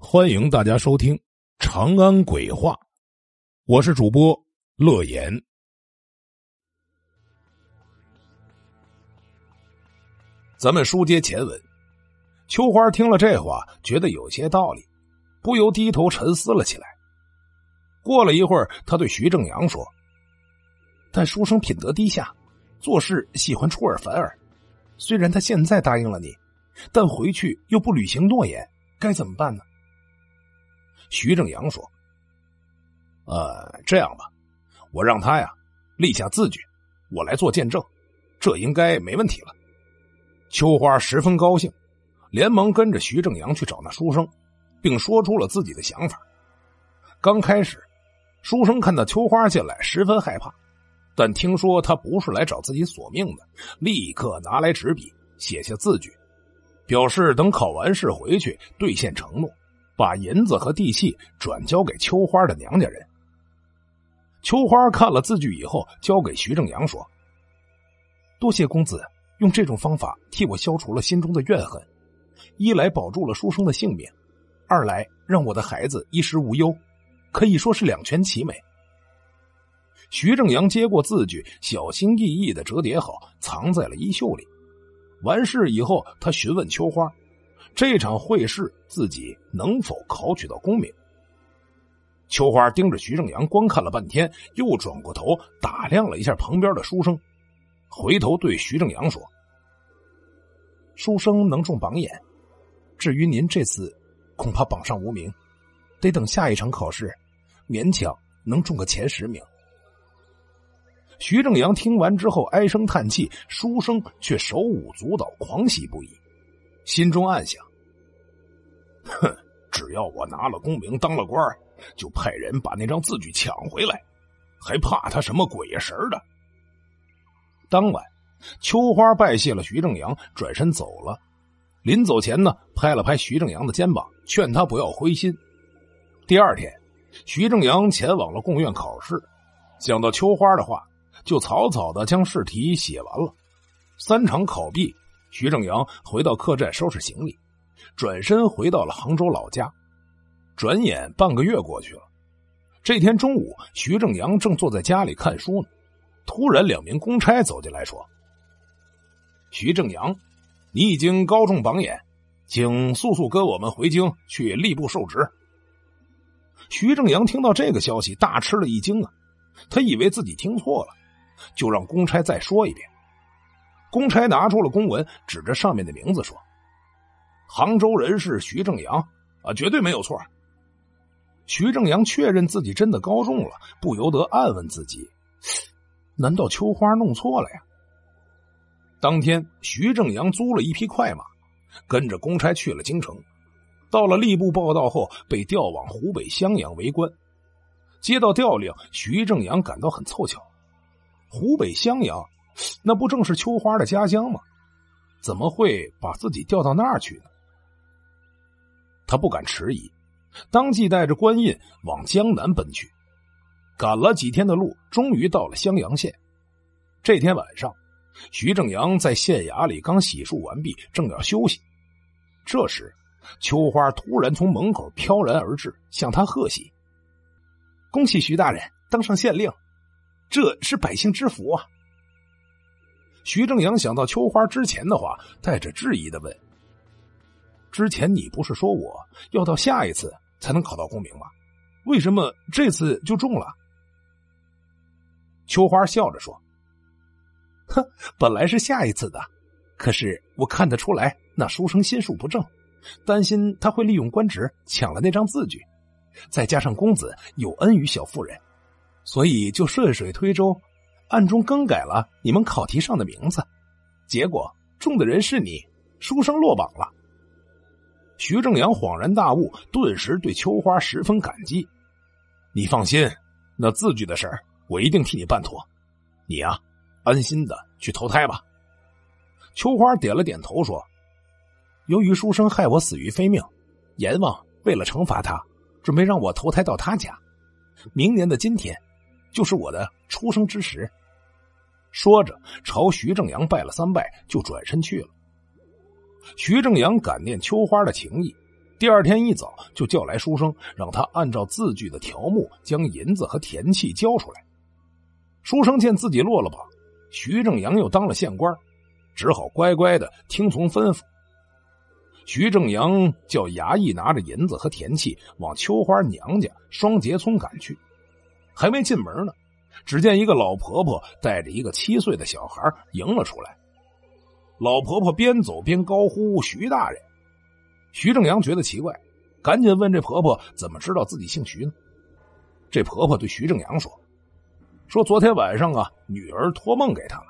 欢迎大家收听《长安鬼话》，我是主播乐言。咱们书接前文，秋花听了这话，觉得有些道理，不由低头沉思了起来。过了一会儿，他对徐正阳说：“但书生品德低下，做事喜欢出尔反尔。虽然他现在答应了你，但回去又不履行诺言，该怎么办呢？”徐正阳说：“呃，这样吧，我让他呀立下字据，我来做见证，这应该没问题了。”秋花十分高兴，连忙跟着徐正阳去找那书生，并说出了自己的想法。刚开始，书生看到秋花进来，十分害怕，但听说他不是来找自己索命的，立刻拿来纸笔写下字据，表示等考完试回去兑现承诺。把银子和地契转交给秋花的娘家人。秋花看了字据以后，交给徐正阳说：“多谢公子用这种方法替我消除了心中的怨恨，一来保住了书生的性命，二来让我的孩子衣食无忧，可以说是两全其美。”徐正阳接过字据，小心翼翼的折叠好，藏在了衣袖里。完事以后，他询问秋花。这场会试自己能否考取到功名？秋花盯着徐正阳观看了半天，又转过头打量了一下旁边的书生，回头对徐正阳说：“书生能中榜眼，至于您这次，恐怕榜上无名，得等下一场考试，勉强能中个前十名。”徐正阳听完之后唉声叹气，书生却手舞足蹈，狂喜不已，心中暗想。哼，只要我拿了功名，当了官就派人把那张字据抢回来，还怕他什么鬼呀神的？当晚，秋花拜谢了徐正阳，转身走了。临走前呢，拍了拍徐正阳的肩膀，劝他不要灰心。第二天，徐正阳前往了贡院考试，想到秋花的话，就草草的将试题写完了。三场考毕，徐正阳回到客栈收拾行李。转身回到了杭州老家，转眼半个月过去了。这天中午，徐正阳正坐在家里看书呢，突然两名公差走进来说：“徐正阳，你已经高中榜眼，请速速跟我们回京去吏部受职。”徐正阳听到这个消息，大吃了一惊啊！他以为自己听错了，就让公差再说一遍。公差拿出了公文，指着上面的名字说。杭州人士徐正阳啊，绝对没有错。徐正阳确认自己真的高中了，不由得暗问自己：难道秋花弄错了呀？当天，徐正阳租了一匹快马，跟着公差去了京城。到了吏部报道后，被调往湖北襄阳为官。接到调令，徐正阳感到很凑巧。湖北襄阳，那不正是秋花的家乡吗？怎么会把自己调到那儿去呢？他不敢迟疑，当即带着官印往江南奔去。赶了几天的路，终于到了襄阳县。这天晚上，徐正阳在县衙里刚洗漱完毕，正要休息。这时，秋花突然从门口飘然而至，向他贺喜：“恭喜徐大人当上县令，这是百姓之福啊！”徐正阳想到秋花之前的话，带着质疑的问。之前你不是说我要到下一次才能考到功名吗？为什么这次就中了？秋花笑着说：“哼，本来是下一次的，可是我看得出来那书生心术不正，担心他会利用官职抢了那张字据，再加上公子有恩于小妇人，所以就顺水推舟，暗中更改了你们考题上的名字，结果中的人是你，书生落榜了。”徐正阳恍然大悟，顿时对秋花十分感激。你放心，那字据的事儿我一定替你办妥。你呀，安心的去投胎吧。秋花点了点头，说：“由于书生害我死于非命，阎王为了惩罚他，准备让我投胎到他家。明年的今天，就是我的出生之时。”说着，朝徐正阳拜了三拜，就转身去了。徐正阳感念秋花的情谊，第二天一早就叫来书生，让他按照字据的条目将银子和田契交出来。书生见自己落了榜，徐正阳又当了县官，只好乖乖的听从吩咐。徐正阳叫衙役拿着银子和田契往秋花娘家双节村赶去，还没进门呢，只见一个老婆婆带着一个七岁的小孩迎了出来。老婆婆边走边高呼：“徐大人！”徐正阳觉得奇怪，赶紧问这婆婆怎么知道自己姓徐呢？这婆婆对徐正阳说：“说昨天晚上啊，女儿托梦给她了，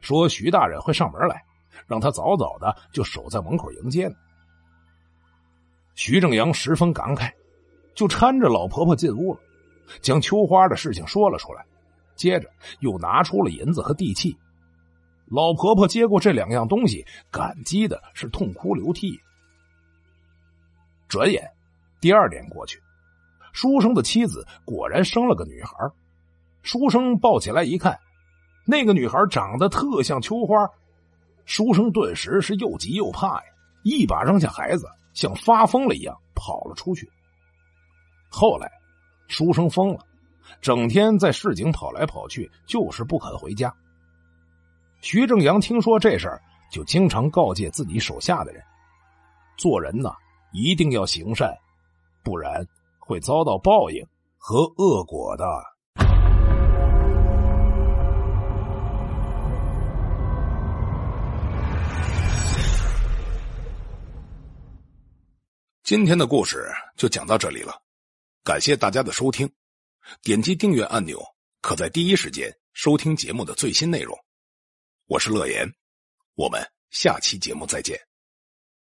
说徐大人会上门来，让她早早的就守在门口迎接呢。”徐正阳十分感慨，就搀着老婆婆进屋了，将秋花的事情说了出来，接着又拿出了银子和地契。老婆婆接过这两样东西，感激的是痛哭流涕。转眼，第二年过去，书生的妻子果然生了个女孩。书生抱起来一看，那个女孩长得特像秋花，书生顿时是又急又怕呀，一把扔下孩子。像发疯了一样跑了出去。后来，书生疯了，整天在市井跑来跑去，就是不肯回家。徐正阳听说这事儿，就经常告诫自己手下的人：做人呐，一定要行善，不然会遭到报应和恶果的。今天的故事就讲到这里了，感谢大家的收听。点击订阅按钮，可在第一时间收听节目的最新内容。我是乐言，我们下期节目再见。